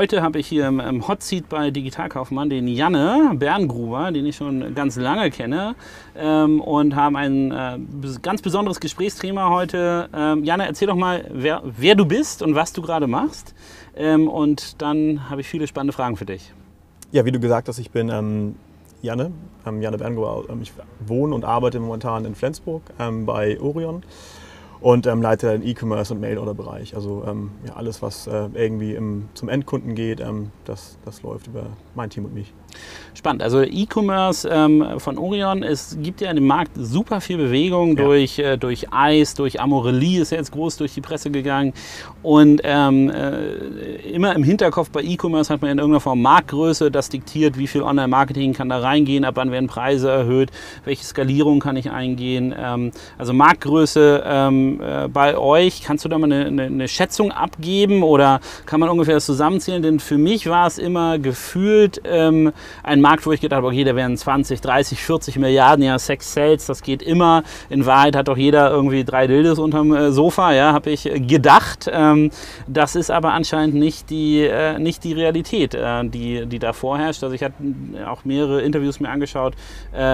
heute habe ich hier im, Hot Seat bei Digitalkaufmann den Janne Berngruber, den ich schon ganz lange kenne ähm, und haben ein äh, ganz besonderes Gesprächsthema heute. Ähm, Janne, erzähl doch mal, wer, wer, du bist und was du gerade machst ähm, und dann habe ich viele spannende Fragen für dich. Ja, wie du gesagt hast, ich bin ähm, Janne, ähm, Janne Berngruber. Ich wohne und arbeite momentan in Flensburg bei Orion und ähm, leite den E-Commerce und Mail-Order-Bereich. Also ähm, ja, alles, was äh, irgendwie im, zum Endkunden geht, ähm, das, das läuft über mein Team und mich. Spannend. Also E-Commerce ähm, von Orion, es gibt ja in dem Markt super viel Bewegung ja. durch, äh, durch Ice, durch Amorelie ist ja jetzt groß durch die Presse gegangen. Und ähm, äh, immer im Hinterkopf bei E-Commerce hat man in irgendeiner Form Marktgröße, das diktiert, wie viel Online-Marketing kann da reingehen, ab wann werden Preise erhöht, welche Skalierung kann ich eingehen. Ähm, also Marktgröße äh, bei euch, kannst du da mal eine, eine, eine Schätzung abgeben oder kann man ungefähr das zusammenzählen? Denn für mich war es immer gefühlt, ähm, ein Markt, wo ich gedacht habe, okay, da werden 20, 30, 40 Milliarden, ja, Sex Sales, das geht immer. In Wahrheit hat doch jeder irgendwie drei Dildes unterm äh, Sofa, ja, habe ich gedacht. Ähm, das ist aber anscheinend nicht die, äh, nicht die Realität, äh, die, die da vorherrscht. Also ich hatte auch mehrere Interviews mir angeschaut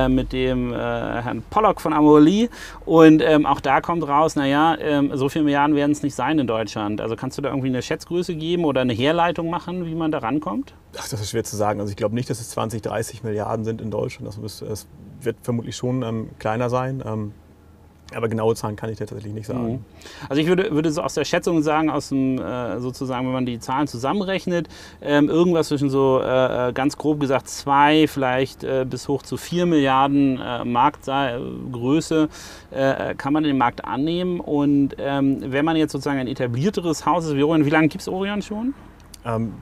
mit dem Herrn Pollock von Amorelie und ähm, auch da kommt raus, naja, ähm, so viele Milliarden werden es nicht sein in Deutschland. Also kannst du da irgendwie eine Schätzgröße geben oder eine Herleitung machen, wie man da rankommt? Ach, das ist schwer zu sagen. Also ich glaube nicht, dass es 20, 30 Milliarden sind in Deutschland. Das, müsste, das wird vermutlich schon ähm, kleiner sein. Ähm, aber genaue Zahlen kann ich dir tatsächlich nicht sagen. Mhm. Also ich würde, würde so aus der Schätzung sagen, aus dem, äh, sozusagen, wenn man die Zahlen zusammenrechnet, ähm, irgendwas zwischen so äh, äh ganz grob gesagt zwei, vielleicht äh, bis hoch zu vier Milliarden Marktgröße kann man den Markt annehmen. Und ähm, wenn man jetzt sozusagen ein etablierteres Haus ist wie Orion, wie lange gibt es Orion schon? Ähm,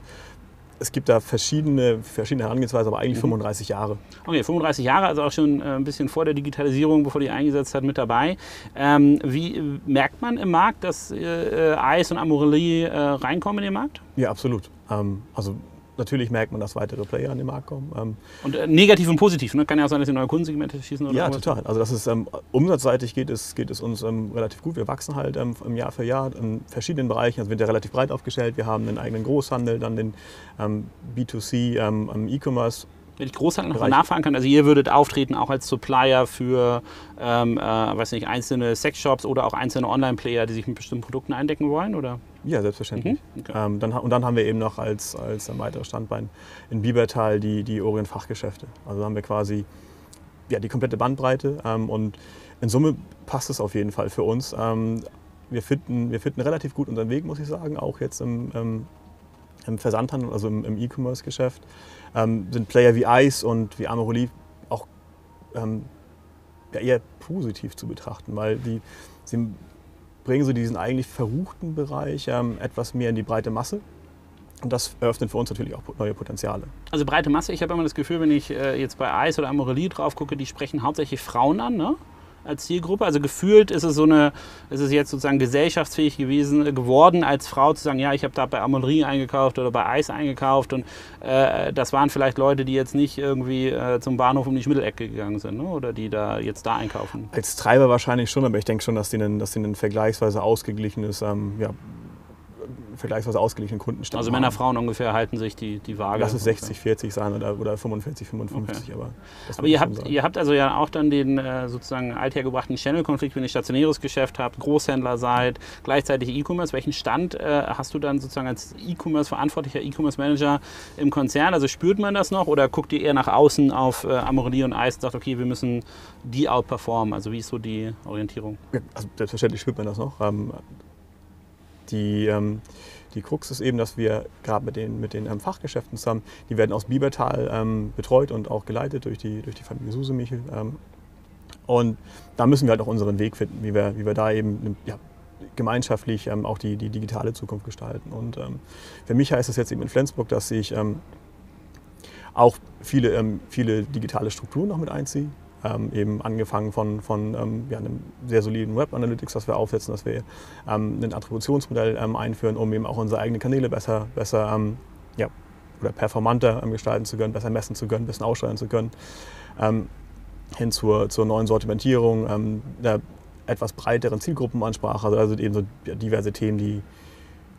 es gibt da verschiedene, verschiedene Herangehensweisen, aber eigentlich mhm. 35 Jahre. Okay, 35 Jahre, also auch schon äh, ein bisschen vor der Digitalisierung, bevor die eingesetzt hat, mit dabei. Ähm, wie merkt man im Markt, dass äh, Eis und Amorelie äh, reinkommen in den Markt? Ja, absolut. Ähm, also natürlich merkt man, dass weitere Player an den Markt kommen. Ähm und äh, negativ und positiv, ne? kann ja auch sein, dass sie neue Kundensegmente schießen oder Ja, was? total. Also das ist ähm, umsatzseitig geht es, geht es uns ähm, relativ gut. Wir wachsen halt ähm, Jahr für Jahr in verschiedenen Bereichen. Also wir sind ja relativ breit aufgestellt. Wir haben einen eigenen Großhandel, dann den ähm, B2C ähm, E-Commerce wenn ich Großhandel noch nachfragen kann, also ihr würdet auftreten auch als Supplier für ähm, äh, weiß nicht, einzelne Sexshops oder auch einzelne Online-Player, die sich mit bestimmten Produkten eindecken wollen, oder? Ja, selbstverständlich. Mhm. Okay. Ähm, dann, und dann haben wir eben noch als, als weiteres Standbein in Biebertal die, die Orient Fachgeschäfte. Also haben wir quasi ja, die komplette Bandbreite ähm, und in Summe passt es auf jeden Fall für uns. Ähm, wir, finden, wir finden relativ gut unseren Weg, muss ich sagen, auch jetzt im, im, im Versandhandel, also im, im E-Commerce-Geschäft ähm, sind Player wie Ice und wie Amaroli auch ähm, ja, eher positiv zu betrachten, weil die, sie bringen so diesen eigentlich verruchten Bereich ähm, etwas mehr in die breite Masse. Und das eröffnet für uns natürlich auch neue Potenziale. Also breite Masse, ich habe immer das Gefühl, wenn ich äh, jetzt bei Ice oder Amorelie drauf gucke, die sprechen hauptsächlich Frauen an, ne? Als Zielgruppe? Also gefühlt ist es so eine, ist es jetzt sozusagen gesellschaftsfähig gewesen, geworden, als Frau zu sagen, ja, ich habe da bei Amorelie eingekauft oder bei Eis eingekauft und äh, das waren vielleicht Leute, die jetzt nicht irgendwie äh, zum Bahnhof um die Schmittelecke gegangen sind ne? oder die da jetzt da einkaufen. Als Treiber wahrscheinlich schon, aber ich denke schon, dass denen, dass denen vergleichsweise ausgeglichenes ähm, ja, vergleichsweise ausgeglichenen Kundenstamm Also Männer, Frauen ungefähr halten sich die, die Waage. Lass es 60, 40 sein oder, oder 45, 55. Okay. Aber, aber ihr, habt, ihr habt also ja auch dann den äh, sozusagen althergebrachten Channel-Konflikt, wenn ihr stationäres Geschäft habt, Großhändler seid, gleichzeitig E-Commerce. Welchen Stand äh, hast du dann sozusagen als E-Commerce, verantwortlicher E-Commerce-Manager im Konzern? Also spürt man das noch oder guckt ihr eher nach außen auf äh, Amorelie und Eis und sagt, okay, wir müssen die outperformen? Also wie ist so die Orientierung? Ja, also selbstverständlich spürt man das noch. Ähm, die, ähm, die Krux ist eben, dass wir gerade mit den, mit den ähm, Fachgeschäften zusammen, die werden aus Biebertal ähm, betreut und auch geleitet durch die, durch die Familie Susemichel. Ähm, und da müssen wir halt auch unseren Weg finden, wie wir, wie wir da eben ja, gemeinschaftlich ähm, auch die, die digitale Zukunft gestalten. Und ähm, für mich heißt es jetzt eben in Flensburg, dass ich auch viele, viele digitale Strukturen noch mit einziehe. Ähm, eben angefangen von, von ähm, ja, einem sehr soliden Web Analytics, das wir aufsetzen, dass wir ähm, ein Attributionsmodell ähm, einführen, um eben auch unsere eigenen Kanäle besser, besser ähm, ja, oder performanter ähm, gestalten zu können, besser messen zu können, besser aussteuern zu können. hin zur, zur neuen Sortimentierung, der etwas breiteren Zielgruppenansprache, also, also eben so diverse Themen, die,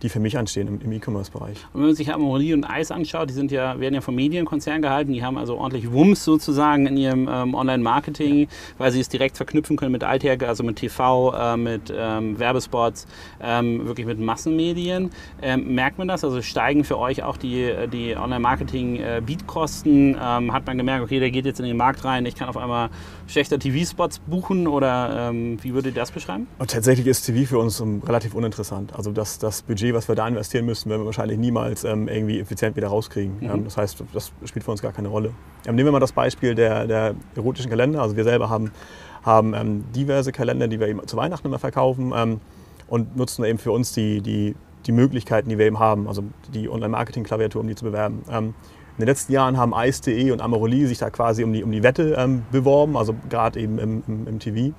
die für mich anstehen im, im E-Commerce-Bereich. Und wenn man sich Amorelie und Eis anschaut, die sind ja, werden ja vom Medienkonzern gehalten, die haben also ordentlich Wumms sozusagen in ihrem ähm, Online-Marketing, ja. weil sie es direkt verknüpfen können mit Alltag, also mit TV, äh, mit ähm, Werbespots, ähm, wirklich mit Massenmedien. Ähm, merkt man das? Also steigen für euch auch die, die Online-Marketing-Beatkosten? Äh, ähm, hat man gemerkt, okay, der geht jetzt in den Markt rein, ich kann auf einmal schlechter TV-Spots buchen oder ähm, wie würdet ihr das beschreiben? Und tatsächlich ist TV für uns relativ uninteressant. Also das, das Budget, was wir da investieren müssen, werden wir wahrscheinlich niemals ähm, irgendwie effizient wieder rauskriegen. Mhm. Ähm, das heißt, das spielt für uns gar keine Rolle. Ähm, nehmen wir mal das Beispiel der, der erotischen Kalender. Also wir selber haben, haben ähm, diverse Kalender, die wir eben zu Weihnachten immer verkaufen ähm, und nutzen eben für uns die, die, die Möglichkeiten, die wir eben haben, also die Online-Marketing-Klaviatur, um die zu bewerben. In den letzten Jahren haben Ice.de und Amorelie sich da quasi um die, um die Wette ähm, beworben, also gerade eben im, im, im, TV.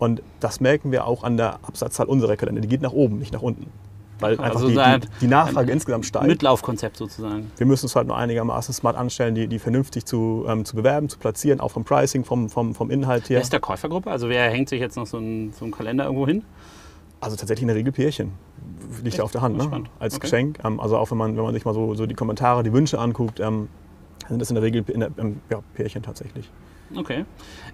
Und das merken wir auch an der Absatzzahl unserer Kalender. Die geht nach oben, nicht nach unten. Weil einfach also die, die, die, Nachfrage insgesamt steigt. Mitlaufkonzept sozusagen. Wir müssen es halt nur einigermaßen smart anstellen, die, die vernünftig zu, ähm, zu bewerben, zu platzieren, auch vom Pricing, vom, vom, vom Inhalt her. Wer ist der Käufergruppe? Also wer hängt sich jetzt noch so einen, so einen Kalender irgendwo hin? Also tatsächlich in der Regel Pärchen. Liegt Echt? ja auf der Hand, ne? als okay. Geschenk. Ähm, also auch wenn man, wenn man sich mal so, so die Kommentare, die Wünsche anguckt, ähm, sind das in der Regel in der, ähm, ja, Pärchen tatsächlich. Okay.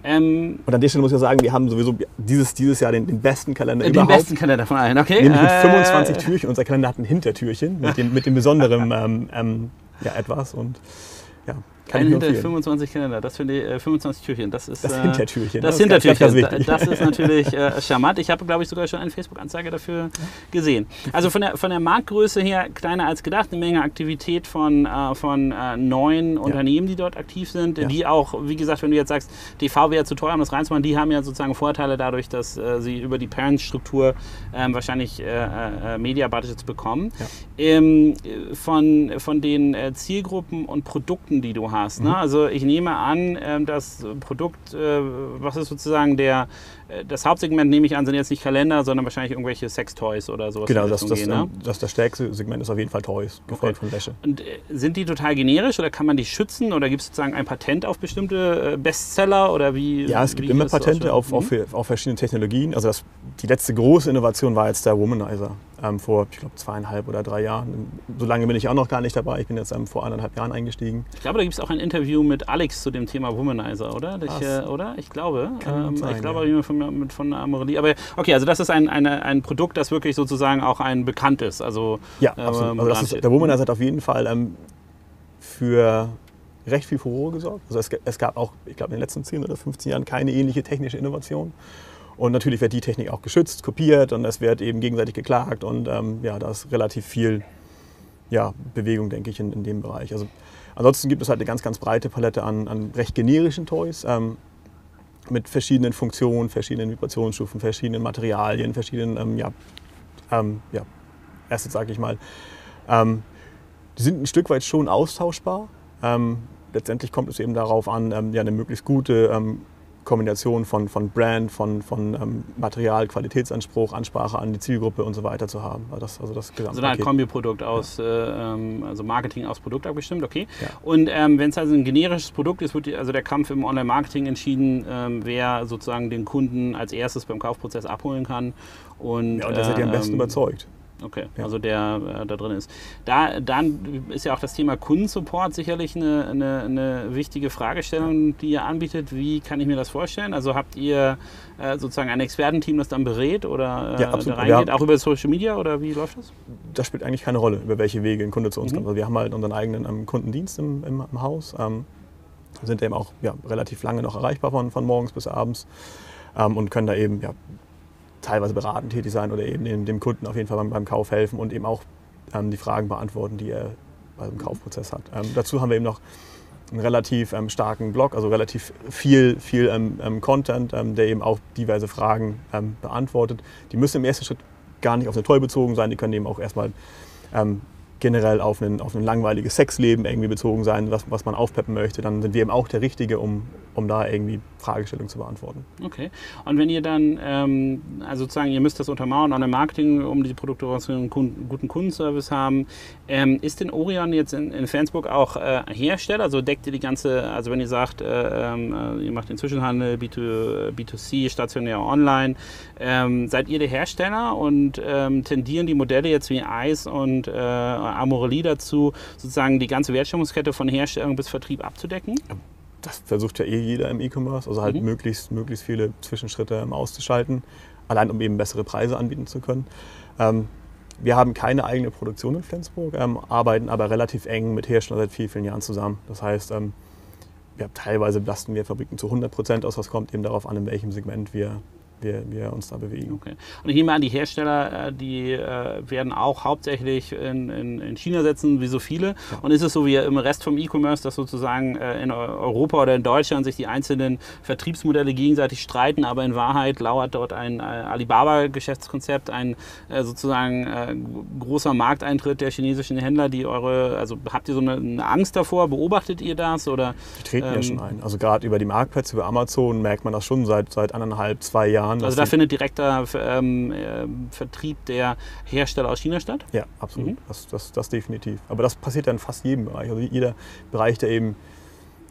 Ähm, und an der Stelle muss ich sagen, wir haben sowieso dieses, dieses Jahr den, den besten Kalender den überhaupt. Den besten Kalender von allen, okay. Nämlich mit 25 äh, Türchen. Unser Kalender hat ein Hintertürchen mit dem, mit dem besonderen ähm, ähm, ja, etwas. Und ja, kann Ein hinter 25 Kalender, das finde ich, äh, 25 Türchen, das ist... Das äh, Hintertürchen. Das, das Hintertürchen, das, das ist natürlich äh, charmant. Ich habe, glaube ich, sogar schon eine Facebook-Anzeige dafür gesehen. Also von der, von der Marktgröße her kleiner als gedacht, eine Menge Aktivität von, äh, von äh, neuen ja. Unternehmen, die dort aktiv sind, ja. die auch, wie gesagt, wenn du jetzt sagst, TV wäre zu teuer, um das reinzumachen, die haben ja sozusagen Vorteile dadurch, dass äh, sie über die Parent-Struktur ähm, wahrscheinlich äh, Media-Budgets bekommen. Ja. Ähm, von, von den Zielgruppen und Produkten, die du hast. Ne? Mhm. Also ich nehme an, ähm, das Produkt, äh, was ist sozusagen der, äh, das Hauptsegment, nehme ich an, sind jetzt nicht Kalender, sondern wahrscheinlich irgendwelche Sextoys oder sowas. Genau, das, das, gehen, ne? das, das stärkste Segment ist auf jeden Fall Toys, gefolgt okay. von Wäsche. Und äh, sind die total generisch oder kann man die schützen oder gibt es sozusagen ein Patent auf bestimmte Bestseller oder wie? Ja, es gibt immer Patente auf, auf, mhm. auf, verschiedene Technologien. Also das, die letzte große Innovation war jetzt der Womanizer ähm, vor, ich glaube, zweieinhalb oder drei Jahren. So lange bin ich auch noch gar nicht dabei. Ich bin jetzt ähm, vor eineinhalb Jahren eingestiegen. Ich glaube, da gibt es auch ein Interview mit Alex zu dem Thema Womanizer, oder? Ich, äh, oder? Ich glaube. Ähm, sein, ich glaube, ja. von, von Amorelie. Aber okay, also das ist ein, eine, ein Produkt, das wirklich sozusagen auch ein bekannt ist. Also, ja, absolut. Also das ist, der Womanizer hat auf jeden Fall ähm, für recht viel Furore gesorgt. Also es, es gab auch, ich glaube, in den letzten 10 oder 15 Jahren keine ähnliche technische Innovation. Und natürlich wird die Technik auch geschützt, kopiert und es wird eben gegenseitig geklagt und ähm, ja, da ist relativ viel ja, Bewegung, denke ich, in, in dem Bereich. Also, ansonsten gibt es halt eine ganz, ganz breite Palette an, an recht generischen Toys ähm, mit verschiedenen Funktionen, verschiedenen Vibrationsstufen, verschiedenen Materialien, verschiedenen, ähm, ja, ähm, ja, Assets, sage ich mal. Ähm, die sind ein Stück weit schon austauschbar. Ähm, letztendlich kommt es eben darauf an, ähm, ja, eine möglichst gute Kombination von, von Brand, von, von ähm, Material, Qualitätsanspruch, Ansprache an die Zielgruppe und so weiter zu haben. Also das, also das Also ein Kombiprodukt aus, ja. äh, ähm, also Marketing aus Produkt abgestimmt, okay. Ja. Und ähm, wenn es also ein generisches Produkt ist, wird also der Kampf im Online-Marketing entschieden, ähm, wer sozusagen den Kunden als erstes beim Kaufprozess abholen kann. Und, ja, und der seid ihr am besten ähm, überzeugt. Okay, ja. also der äh, da drin ist. Da, dann ist ja auch das Thema Kundensupport sicherlich eine, eine, eine, wichtige Fragestellung, die ihr anbietet. Wie kann ich mir das vorstellen? Also habt ihr äh, sozusagen ein Expertenteam, das dann berät oder äh, ja, da reingeht, auch über Social Media oder wie läuft das? Das spielt eigentlich keine Rolle, über welche Wege ein Kunde zu uns mhm. kommt. Also wir haben halt unseren eigenen ähm, Kundendienst im, im, im Haus, ähm, sind eben auch ja, relativ lange noch erreichbar von, von morgens bis abends ähm, und können da eben ja, teilweise beratend tätig sein oder eben dem, Kunden auf jeden Fall beim, beim, Kauf helfen und eben auch ähm, die Fragen beantworten, die er beim Kaufprozess hat. Ähm, dazu haben wir eben noch einen relativ ähm, starken Blog, also relativ viel, viel ähm, ähm, Content, ähm, der eben auch diverse Fragen beantwortet. Die müssen im ersten Schritt gar nicht auf eine Toy bezogen sein, die können eben auch erstmal generell auf ein, auf ein langweiliges Sexleben irgendwie bezogen sein, was, was man aufpeppen möchte, dann sind wir eben auch der Richtige, um, um da irgendwie Fragestellungen zu beantworten. Okay. Und wenn ihr dann, ähm, also sozusagen, ihr müsst das untermauern an Marketing, um die Produkte einen guten Kundenservice haben, ähm, ist denn Orion jetzt in, in Flensburg auch äh, Hersteller? Also deckt ihr die ganze, also wenn ihr sagt, äh, äh, ihr macht den Zwischenhandel, B2, B2C, stationär, online, ähm, seid ihr der Hersteller und ähm, tendieren die Modelle jetzt wie Ice und äh, Amorelie dazu, sozusagen die ganze Wertschöpfungskette von Herstellung bis Vertrieb abzudecken? Das versucht ja eh jeder im E-Commerce, also halt mhm. möglichst, möglichst viele Zwischenschritte auszuschalten, allein um eben bessere Preise anbieten zu können. Ähm, wir haben keine eigene Produktion in Flensburg, ähm, arbeiten aber relativ eng mit Herstellern seit vielen, vielen Jahren zusammen. Das heißt, ähm, wir, teilweise lasten wir Fabriken zu 100 Prozent aus, was kommt eben darauf an, in welchem Segment wir wir, wir uns da bewegen. Okay. Und ich nehme an, die Hersteller, äh, die äh, werden auch hauptsächlich in, in, in China setzen, wie so viele. Ja. Und ist es so wie im Rest vom E-Commerce, dass sozusagen äh, in Europa oder in Deutschland sich die einzelnen Vertriebsmodelle gegenseitig streiten, aber in Wahrheit lauert dort ein Alibaba-Geschäftskonzept, ein sozusagen großer Markteintritt der chinesischen Händler, die eure, also habt ihr so eine, eine Angst davor? Beobachtet ihr das? Oder, die treten ähm, ja schon ein. Also gerade über die Marktplätze, über Amazon merkt man das schon seit, seit anderthalb, zwei Jahren Jahren. Also da findet direkter ähm, äh, Vertrieb der Hersteller aus China statt? Ja, absolut. Mhm. Das, das, das definitiv. Aber das passiert ja in fast jedem Bereich. Also jeder Bereich, der eben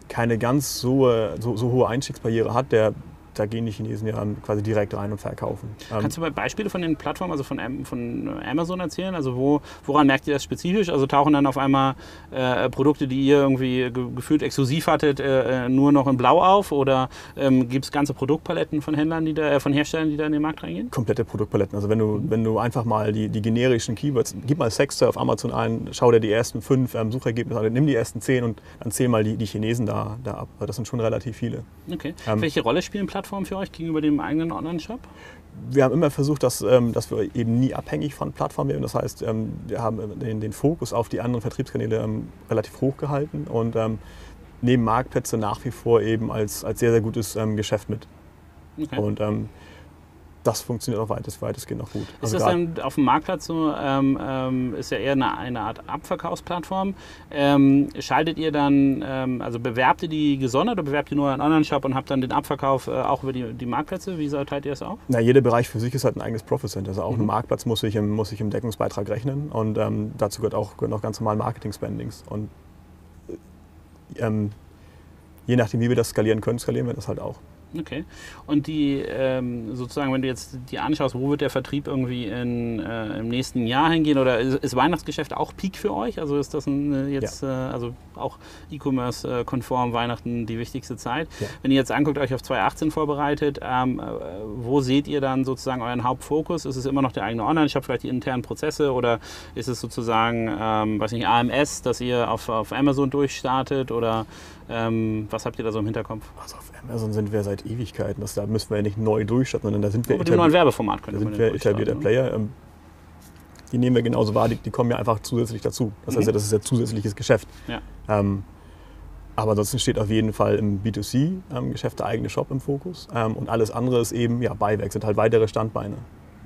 keine ganz so, so, so hohe Einstiegsbarriere hat, der da gehen die Chinesen ja quasi direkt rein und verkaufen. Kannst du mal Beispiele von den Plattformen, also von, von Amazon erzählen? Also wo, woran merkt ihr das spezifisch? Also tauchen dann auf einmal äh, Produkte, die ihr irgendwie ge gefühlt exklusiv hattet, äh, äh nur noch in Blau auf? Oder ähm, gibt es ganze Produktpaletten von Händlern, die da, äh, von Herstellern, die da in den Markt reingehen? Komplette Produktpaletten. Also wenn du, mhm. wenn du einfach mal die, die generischen Keywords, gib mal Sexter auf Amazon ein, schau dir die ersten fünf ähm, Suchergebnisse an, nimm die ersten zehn und dann zähl mal die, die Chinesen da, da ab. Das sind schon relativ viele. Okay. Ähm, Welche Rolle spielen Plattformen? Plattform für euch gegenüber dem eigenen Online-Shop? Wir haben immer versucht, dass, ähm, dass wir eben nie abhängig von Plattformen werden. Das heißt, ähm, wir haben den, den, Fokus auf die anderen Vertriebskanäle ähm, relativ hoch gehalten und nehmen Marktplätze nach wie vor eben als, als sehr, sehr gutes Geschäft mit. Okay. Und das funktioniert auch weitest, weitestgehend noch gut. Ist also das dann auf dem Marktplatz so, ähm, ähm, ist ja eher eine, eine Art Abverkaufsplattform. Ähm, schaltet ihr dann, ähm, also bewerbt ihr die gesondert oder bewerbt ihr nur einen Online-Shop und habt dann den Abverkauf äh, auch über die, die Marktplätze? Wie teilt ihr das auf? Na, jeder Bereich für sich ist halt ein eigenes Profit Center. Also auch mhm. ein Marktplatz muss sich im, muss sich im Deckungsbeitrag rechnen und ähm, dazu gehört auch, gehören auch ganz normal Marketing-Spendings. Und äh, ähm, je nachdem, wie wir das skalieren können, skalieren wir das halt auch. Okay. Und die ähm, sozusagen, wenn du jetzt die anschaust, wo wird der Vertrieb irgendwie in, äh, im nächsten Jahr hingehen? Oder ist, ist, Weihnachtsgeschäft auch Peak für euch? Also ist das ein, äh, jetzt ja. äh, also auch E-Commerce-konform Weihnachten die wichtigste Zeit? Ja. Wenn ihr jetzt anguckt, euch auf 2018 vorbereitet, ähm, äh, wo seht ihr dann sozusagen euren Hauptfokus? Ist es immer noch der eigene Online-Shop, vielleicht die internen Prozesse oder ist es sozusagen, ähm, weiß nicht, AMS, dass ihr auf, auf Amazon durchstartet oder ähm, was habt ihr da so im Hinterkopf? Also auf Amazon sind wir seit Ewigkeiten. Das, da müssen wir ja nicht neu durchstarten, sondern da sind wir. Mit dem neuen Werbeformat können Da sind wir etablierter ne? Player. Ähm, die nehmen wir genauso wahr, die, die, kommen ja einfach zusätzlich dazu. Das heißt ja, mhm. das ist ja zusätzliches Geschäft. Ja. Ähm, aber ansonsten steht auf jeden Fall im B2C-Geschäft ähm, der eigene Shop im Fokus. Ähm, und alles andere ist eben ja, Beiwerk, sind halt weitere Standbeine.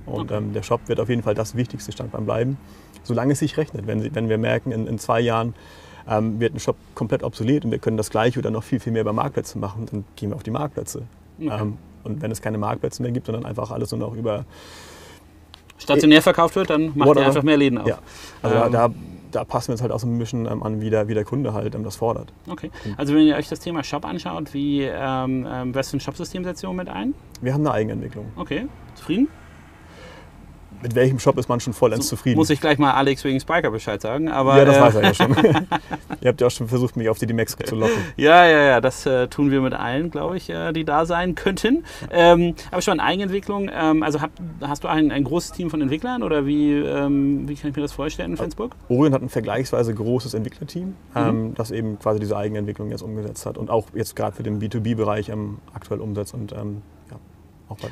Und okay. ähm, der Shop wird auf jeden Fall das wichtigste Standbein bleiben, solange es sich rechnet. Wenn, wenn wir merken, in, in zwei Jahren ähm, wird ein Shop komplett obsolet und wir können das Gleiche oder noch viel, viel mehr bei Marktplätzen machen, dann gehen wir auf die Marktplätze. Okay. Ähm, und wenn es keine Marktplätze mehr gibt, sondern einfach alles nur noch über stationär verkauft wird, dann macht ihr einfach mehr Läden auf. Ja. Also ähm, da, da, passen wir uns halt auch so ein bisschen ähm, an, wie der, wie der Kunde halt ähm, das fordert. Okay. Also wenn ihr euch das Thema Shop anschaut, wie ähm was für ein Shopsystem setzt ihr mit ein? Wir haben eine Eigenentwicklung. Okay. Zufrieden? Mit welchem Shop ist man schon vollends so, zufrieden? Muss ich gleich mal Alex wegen Spiker Bescheid sagen. Aber, ja, das äh, weiß er ja schon. Ihr habt ja auch schon versucht, mich auf die D-Max zu locken. Ja, ja, ja, das äh, tun wir mit allen, glaube ich, äh, die da sein könnten. Ähm, aber schon Eigenentwicklung, ähm, also hab, hast du ein, ein großes Team von Entwicklern oder wie, ähm, wie kann ich mir das vorstellen in Flensburg? Orion hat ein vergleichsweise großes Entwicklerteam, ähm, mhm. das eben quasi diese Eigenentwicklung jetzt umgesetzt hat und auch jetzt gerade für den B2B-Bereich ähm, aktuell umsetzt und ähm,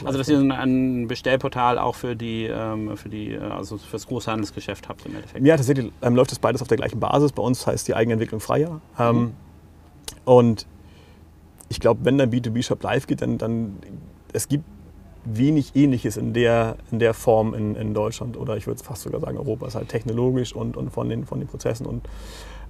also dass ihr ein Bestellportal auch für die, ähm, für die, äh, also fürs Großhandelsgeschäft habt im Endeffekt. Ja, tatsächlich ähm, läuft das beides auf der gleichen Basis. Bei uns heißt die Eigenentwicklung Freier. Ähm, mhm. Und ich glaube, wenn der B2B-Shop live geht, dann, dann es gibt wenig Ähnliches in der, in der Form in, in Deutschland oder ich würde fast sogar sagen Europa. ist halt technologisch und, und von, den, von den Prozessen und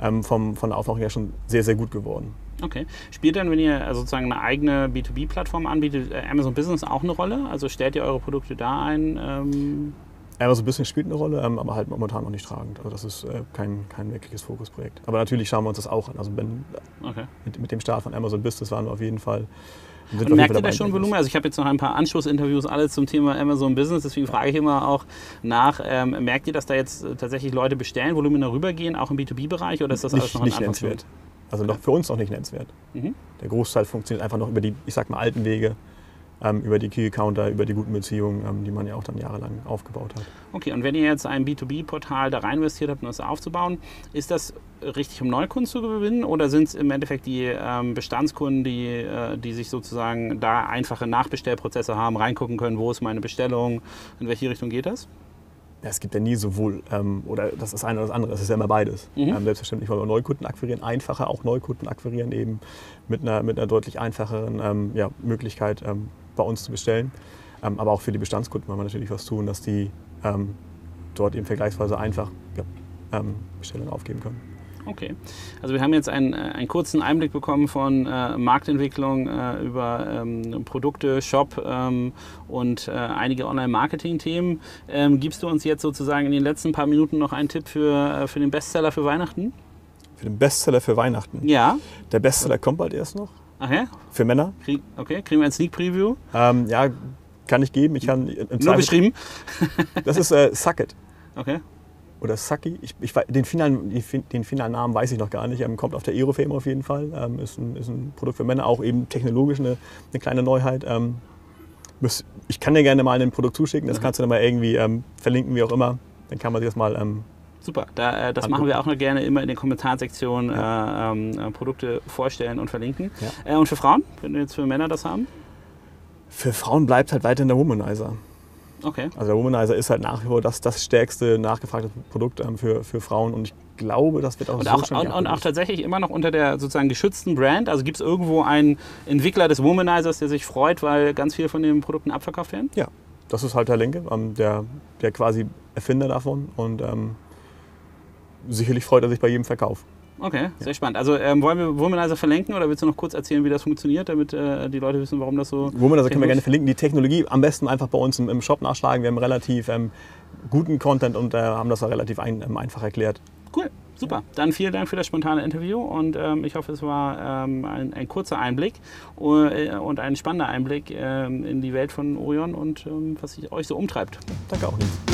ähm, vom, von der Aufmachung her schon sehr, sehr gut geworden. Okay. Spielt dann, wenn ihr also sozusagen eine eigene B2B-Plattform anbietet, äh, Amazon Business auch eine Rolle? Also stellt ihr eure Produkte da ein? Ähm Amazon Business spielt eine Rolle, ähm, aber halt momentan noch nicht tragend. Also das ist äh, kein, kein wirkliches Fokusprojekt. Aber natürlich schauen wir uns das auch an. Also wenn, okay. mit, mit dem Start von Amazon Business waren wir auf jeden Fall und merkt ihr da schon Volumen? Also ich habe jetzt noch ein paar Anschlussinterviews alle zum Thema Amazon Business, deswegen frage ich immer auch nach, ähm, merkt ihr, dass da jetzt tatsächlich Leute bestellen, Volumen darüber gehen, auch im B2B-Bereich oder ist das nicht, alles noch nicht nennenswert? Also noch für uns noch nicht nennenswert. Mhm. Der Großteil funktioniert einfach noch über die, ich sag mal, alten Wege, über die Key-Counter, über die guten Beziehungen, ähm, die man ja auch dann jahrelang aufgebaut hat. Okay, und wenn ihr jetzt ein B2B-Portal da rein investiert habt, um das aufzubauen, ist das richtig, um Neukunden zu gewinnen oder sind es im Endeffekt die ähm, Bestandskunden, die, äh, die sich sozusagen da einfache Nachbestellprozesse haben, reingucken können, wo ist meine Bestellung, in welche Richtung geht das? Ja, es gibt ja nie sowohl, ähm, oder das ist eine oder das andere, es ist ja immer beides. Mhm. Ähm, selbstverständlich wollen wir Neukunden akquirieren, einfacher auch Neukunden akquirieren, eben mit einer, mit einer deutlich einfacheren ähm, ja, Möglichkeit ähm, bei uns zu bestellen. Ähm, aber auch für die Bestandskunden wollen wir natürlich was tun, dass die ähm, dort eben vergleichsweise einfach ja, Bestellungen aufgeben können. Okay. Also wir haben jetzt einen, äh, einen kurzen Einblick bekommen von äh, Marktentwicklung äh, über ähm, Produkte, Shop ähm, und äh, einige Online-Marketing-Themen. Ähm, gibst du uns jetzt sozusagen in den letzten paar Minuten noch einen Tipp für, äh, für den Bestseller für Weihnachten? Für den Bestseller für Weihnachten? Ja. Der Bestseller kommt bald erst noch. Ja? Für Männer. Krieg, okay, kriegen wir ein Sneak Preview? Ähm, ja, kann ich geben. Ich kann Nur beschrieben? das ist äh, Suck It. Okay oder Saki. Ich, ich, den, finalen, den finalen Namen weiß ich noch gar nicht. Ähm, kommt auf der Aerofame auf jeden Fall. Ähm, ist, ein, ist ein Produkt für Männer, auch eben technologisch eine, eine kleine Neuheit. Ähm, ich kann dir gerne mal ein Produkt zuschicken, das mhm. kannst du dann mal irgendwie ähm, verlinken, wie auch immer. Dann kann man sich das mal. Super, da, äh, das machen wir auch noch gerne immer in den Kommentarsektionen ja. äh, ähm, Produkte vorstellen und verlinken. Ja. Äh, und für Frauen, wenn wir jetzt für Männer das haben? Für Frauen bleibt halt weiterhin der Womanizer. Okay. Also der Womanizer ist halt nach wie vor das, das stärkste nachgefragte Produkt ähm, für, für Frauen und ich glaube, das wird auch und so auch, und, und, auch tatsächlich immer noch unter der sozusagen geschützten Brand. Also gibt es irgendwo einen Entwickler des Womanizers, der sich freut, weil ganz viele von den Produkten abverkauft werden? Ja, das ist halt der Linke, ähm, der, der quasi Erfinder davon und ähm, sicherlich freut er sich bei jedem Verkauf. Okay, sehr ja. spannend. Also ähm, wollen wir Womanizer verlinken oder willst du noch kurz erzählen, wie das funktioniert, damit äh, die Leute wissen, warum das so. Womanizer können wir gerne verlinken. Die Technologie am besten einfach bei uns im, im Shop nachschlagen. Wir haben relativ ähm, guten Content und äh, haben das auch relativ ein, ähm, einfach erklärt. Cool. Super, dann vielen Dank für das spontane Interview und ähm, ich hoffe, es war ähm, ein, ein, kurzer Einblick äh, und ein spannender Einblick ähm, in die Welt von Orion und was sich euch so umtreibt. Danke auch. Nils.